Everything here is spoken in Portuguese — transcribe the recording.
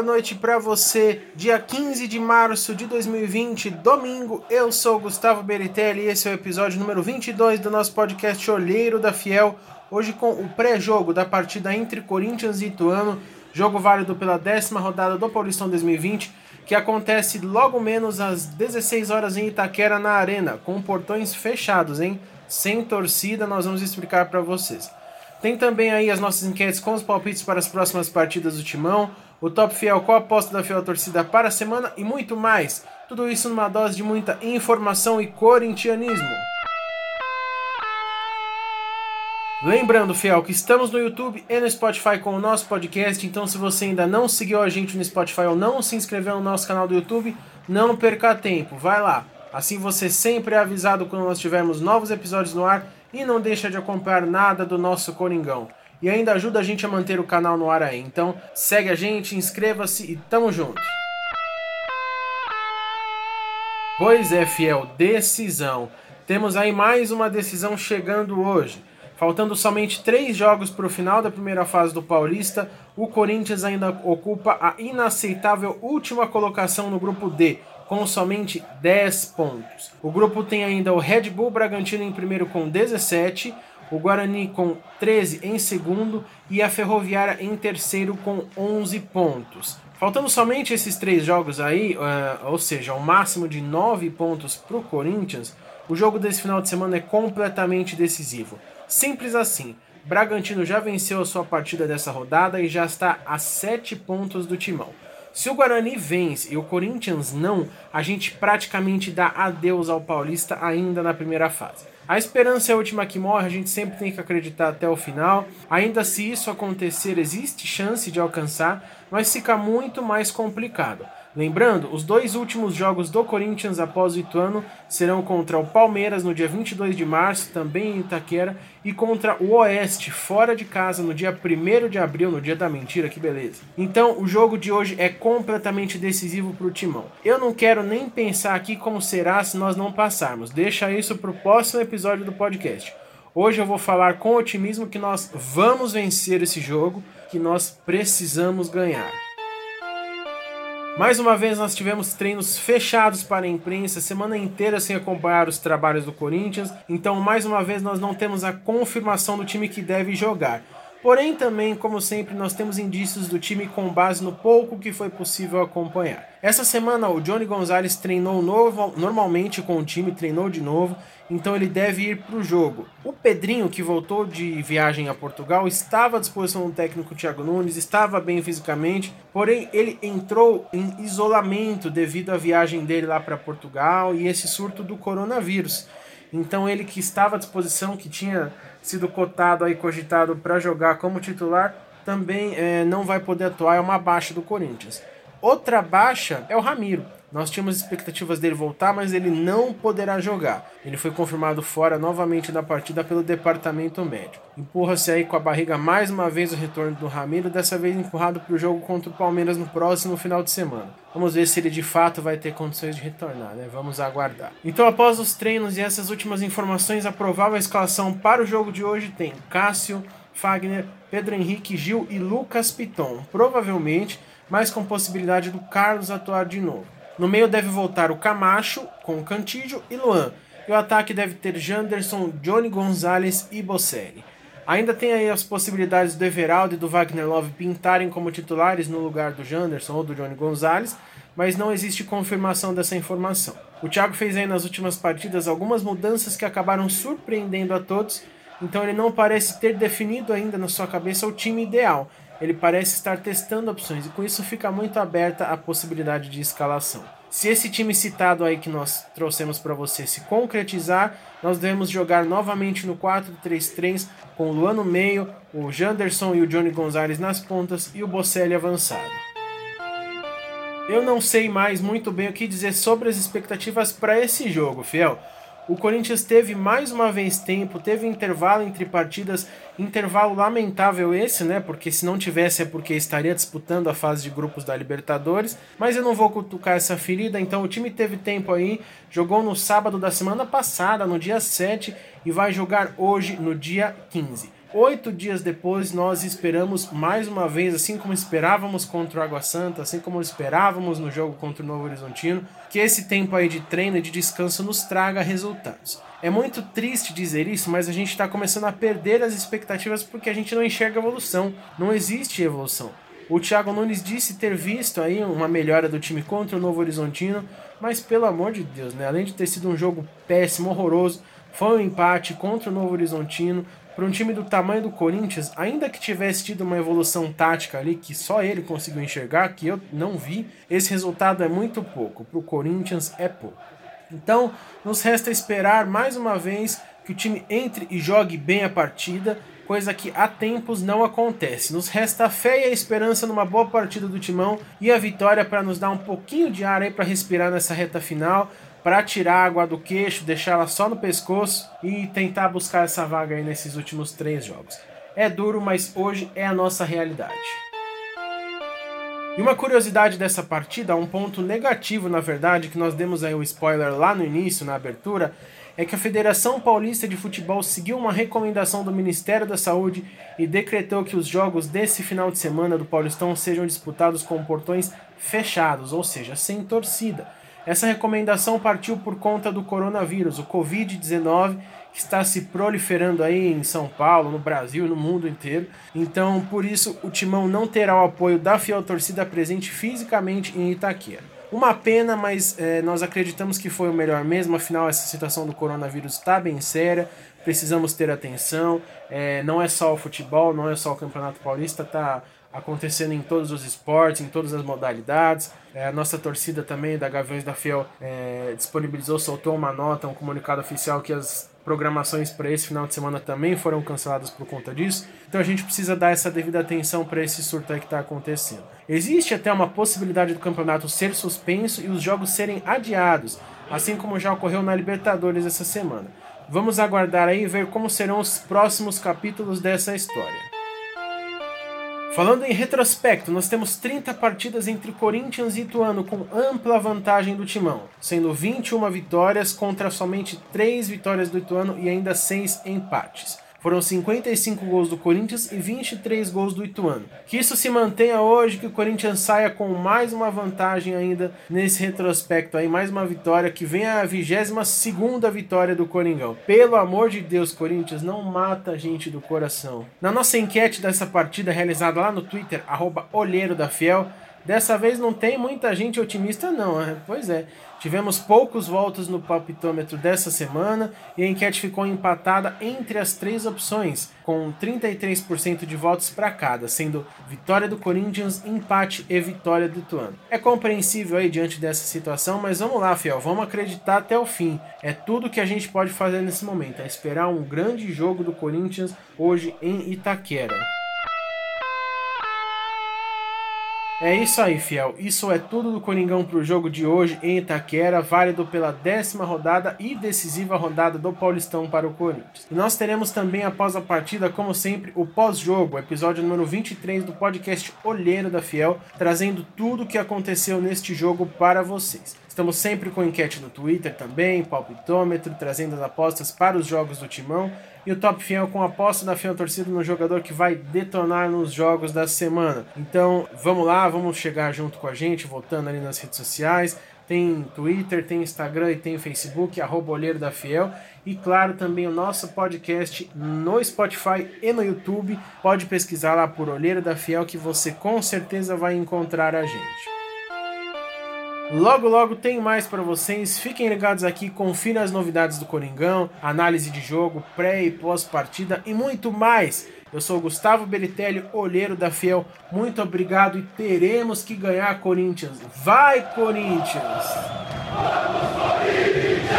boa noite para você. Dia 15 de março de 2020, domingo. Eu sou Gustavo Beritelli e esse é o episódio número 22 do nosso podcast Olheiro da Fiel. Hoje com o pré-jogo da partida entre Corinthians e Ituano, jogo válido pela décima rodada do Paulistão 2020, que acontece logo menos às 16 horas em Itaquera na Arena, com portões fechados, hein? Sem torcida, nós vamos explicar para vocês. Tem também aí as nossas enquetes com os palpites para as próximas partidas do Timão, o Top Fiel com a aposta da Fiel Torcida para a semana e muito mais. Tudo isso numa dose de muita informação e corintianismo. Lembrando, Fiel, que estamos no YouTube e no Spotify com o nosso podcast, então se você ainda não seguiu a gente no Spotify ou não se inscreveu no nosso canal do YouTube, não perca tempo, vai lá. Assim você sempre é avisado quando nós tivermos novos episódios no ar e não deixa de acompanhar nada do nosso Coringão. E ainda ajuda a gente a manter o canal no ar aí. Então segue a gente, inscreva-se e tamo junto. Pois é, fiel, decisão. Temos aí mais uma decisão chegando hoje. Faltando somente três jogos para o final da primeira fase do Paulista, o Corinthians ainda ocupa a inaceitável última colocação no grupo D, com somente 10 pontos. O grupo tem ainda o Red Bull Bragantino em primeiro com 17, o Guarani com 13 em segundo e a Ferroviária em terceiro com 11 pontos. Faltando somente esses três jogos aí, uh, ou seja, o um máximo de 9 pontos para o Corinthians, o jogo desse final de semana é completamente decisivo. Simples assim. Bragantino já venceu a sua partida dessa rodada e já está a 7 pontos do Timão. Se o Guarani vence e o Corinthians não, a gente praticamente dá adeus ao Paulista ainda na primeira fase. A esperança é a última que morre, a gente sempre tem que acreditar até o final. Ainda se isso acontecer, existe chance de alcançar, mas fica muito mais complicado. Lembrando, os dois últimos jogos do Corinthians após o Ituano serão contra o Palmeiras no dia 22 de março, também em Itaquera, e contra o Oeste, fora de casa, no dia 1 de abril, no dia da mentira, que beleza. Então, o jogo de hoje é completamente decisivo para o Timão. Eu não quero nem pensar aqui como será se nós não passarmos, deixa isso para o próximo episódio do podcast. Hoje eu vou falar com otimismo que nós vamos vencer esse jogo, que nós precisamos ganhar. Mais uma vez nós tivemos treinos fechados para a imprensa, semana inteira sem acompanhar os trabalhos do Corinthians, então mais uma vez nós não temos a confirmação do time que deve jogar. Porém, também, como sempre, nós temos indícios do time com base no pouco que foi possível acompanhar. Essa semana, o Johnny Gonzalez treinou novo, normalmente com o time, treinou de novo, então ele deve ir para o jogo. O Pedrinho, que voltou de viagem a Portugal, estava à disposição do técnico Thiago Nunes, estava bem fisicamente, porém ele entrou em isolamento devido à viagem dele lá para Portugal e esse surto do coronavírus. Então ele que estava à disposição, que tinha sido cotado aí, cogitado para jogar como titular, também é, não vai poder atuar, é uma baixa do Corinthians. Outra baixa é o Ramiro. Nós tínhamos expectativas dele voltar, mas ele não poderá jogar. Ele foi confirmado fora novamente da partida pelo departamento médico. Empurra-se aí com a barriga mais uma vez o retorno do Ramiro, dessa vez empurrado para o jogo contra o Palmeiras no próximo final de semana. Vamos ver se ele de fato vai ter condições de retornar, né? Vamos aguardar. Então, após os treinos e essas últimas informações, a provável escalação para o jogo de hoje tem Cássio, Fagner, Pedro Henrique, Gil e Lucas Piton. Provavelmente, mas com possibilidade do Carlos atuar de novo. No meio deve voltar o Camacho com Cantígio e Luan. E o ataque deve ter Janderson, Johnny Gonzalez e Bocelli. Ainda tem aí as possibilidades do Everaldo e do Wagner Love pintarem como titulares no lugar do Janderson ou do Johnny Gonzalez, mas não existe confirmação dessa informação. O Thiago fez aí nas últimas partidas algumas mudanças que acabaram surpreendendo a todos, então ele não parece ter definido ainda na sua cabeça o time ideal ele parece estar testando opções e com isso fica muito aberta a possibilidade de escalação. Se esse time citado aí que nós trouxemos para você se concretizar, nós devemos jogar novamente no 4-3-3 com o Luan no meio, o Janderson e o Johnny Gonzalez nas pontas e o Bocelli avançado. Eu não sei mais muito bem o que dizer sobre as expectativas para esse jogo, fiel. O Corinthians teve mais uma vez tempo, teve intervalo entre partidas, intervalo lamentável esse, né? Porque se não tivesse é porque estaria disputando a fase de grupos da Libertadores. Mas eu não vou cutucar essa ferida, então o time teve tempo aí, jogou no sábado da semana passada, no dia 7, e vai jogar hoje, no dia 15. Oito dias depois, nós esperamos mais uma vez, assim como esperávamos contra o Água Santa, assim como esperávamos no jogo contra o Novo Horizontino, que esse tempo aí de treino e de descanso nos traga resultados. É muito triste dizer isso, mas a gente está começando a perder as expectativas porque a gente não enxerga evolução. Não existe evolução. O Thiago Nunes disse ter visto aí uma melhora do time contra o Novo Horizontino, mas pelo amor de Deus, né? Além de ter sido um jogo péssimo, horroroso, foi um empate contra o Novo Horizontino. Para um time do tamanho do Corinthians, ainda que tivesse tido uma evolução tática ali que só ele conseguiu enxergar, que eu não vi, esse resultado é muito pouco. Para o Corinthians é pouco. Então, nos resta esperar mais uma vez que o time entre e jogue bem a partida, coisa que há tempos não acontece. Nos resta a fé e a esperança numa boa partida do Timão e a vitória para nos dar um pouquinho de ar aí para respirar nessa reta final para tirar a água do queixo, deixá-la só no pescoço e tentar buscar essa vaga aí nesses últimos três jogos. É duro, mas hoje é a nossa realidade. E uma curiosidade dessa partida, um ponto negativo na verdade, que nós demos aí o spoiler lá no início, na abertura, é que a Federação Paulista de Futebol seguiu uma recomendação do Ministério da Saúde e decretou que os jogos desse final de semana do Paulistão sejam disputados com portões fechados, ou seja, sem torcida. Essa recomendação partiu por conta do coronavírus, o Covid-19, que está se proliferando aí em São Paulo, no Brasil, no mundo inteiro. Então, por isso, o Timão não terá o apoio da fiel torcida presente fisicamente em Itaquera. Uma pena, mas é, nós acreditamos que foi o melhor mesmo, afinal, essa situação do coronavírus está bem séria, precisamos ter atenção. É, não é só o futebol, não é só o Campeonato Paulista, está acontecendo em todos os esportes, em todas as modalidades. É, a nossa torcida também, da Gaviões da Fiel, é, disponibilizou, soltou uma nota, um comunicado oficial que as programações para esse final de semana também foram canceladas por conta disso. Então a gente precisa dar essa devida atenção para esse surto aí que está acontecendo. Existe até uma possibilidade do campeonato ser suspenso e os jogos serem adiados, assim como já ocorreu na Libertadores essa semana. Vamos aguardar aí e ver como serão os próximos capítulos dessa história. Falando em retrospecto, nós temos 30 partidas entre Corinthians e Ituano com ampla vantagem do Timão, sendo 21 vitórias contra somente 3 vitórias do Ituano e ainda 6 empates. Foram 55 gols do Corinthians e 23 gols do Ituano. Que isso se mantenha hoje, que o Corinthians saia com mais uma vantagem ainda nesse retrospecto aí, mais uma vitória, que venha a 22 segunda vitória do Coringão. Pelo amor de Deus, Corinthians, não mata a gente do coração. Na nossa enquete dessa partida realizada lá no Twitter, arroba Olheiro da Fiel, Dessa vez não tem muita gente otimista, não. Né? Pois é. Tivemos poucos votos no palpitômetro dessa semana e a enquete ficou empatada entre as três opções, com 33% de votos para cada, sendo vitória do Corinthians, empate e vitória do Ituano. É compreensível aí diante dessa situação, mas vamos lá, fiel, vamos acreditar até o fim. É tudo que a gente pode fazer nesse momento, é esperar um grande jogo do Corinthians hoje em Itaquera. É isso aí, fiel. Isso é tudo do Coringão para o jogo de hoje em Itaquera, válido pela décima rodada e decisiva rodada do Paulistão para o Corinthians. E nós teremos também, após a partida, como sempre, o pós-jogo, episódio número 23 do podcast Olheiro da Fiel, trazendo tudo o que aconteceu neste jogo para vocês. Estamos sempre com enquete no Twitter também, palpitômetro, trazendo as apostas para os jogos do Timão e o Top Fiel com a aposta da Fiel Torcida no jogador que vai detonar nos jogos da semana. Então vamos lá, vamos chegar junto com a gente, voltando ali nas redes sociais. Tem Twitter, tem Instagram e tem Facebook, arroba Olheiro da Fiel. E claro, também o nosso podcast no Spotify e no YouTube. Pode pesquisar lá por Olheiro da Fiel que você com certeza vai encontrar a gente. Logo, logo tem mais para vocês. Fiquem ligados aqui, confiram as novidades do Coringão, análise de jogo, pré e pós-partida e muito mais. Eu sou Gustavo Beritelli, olheiro da Fiel. Muito obrigado e teremos que ganhar, Corinthians. Vai, Corinthians! Vamos, Corinthians!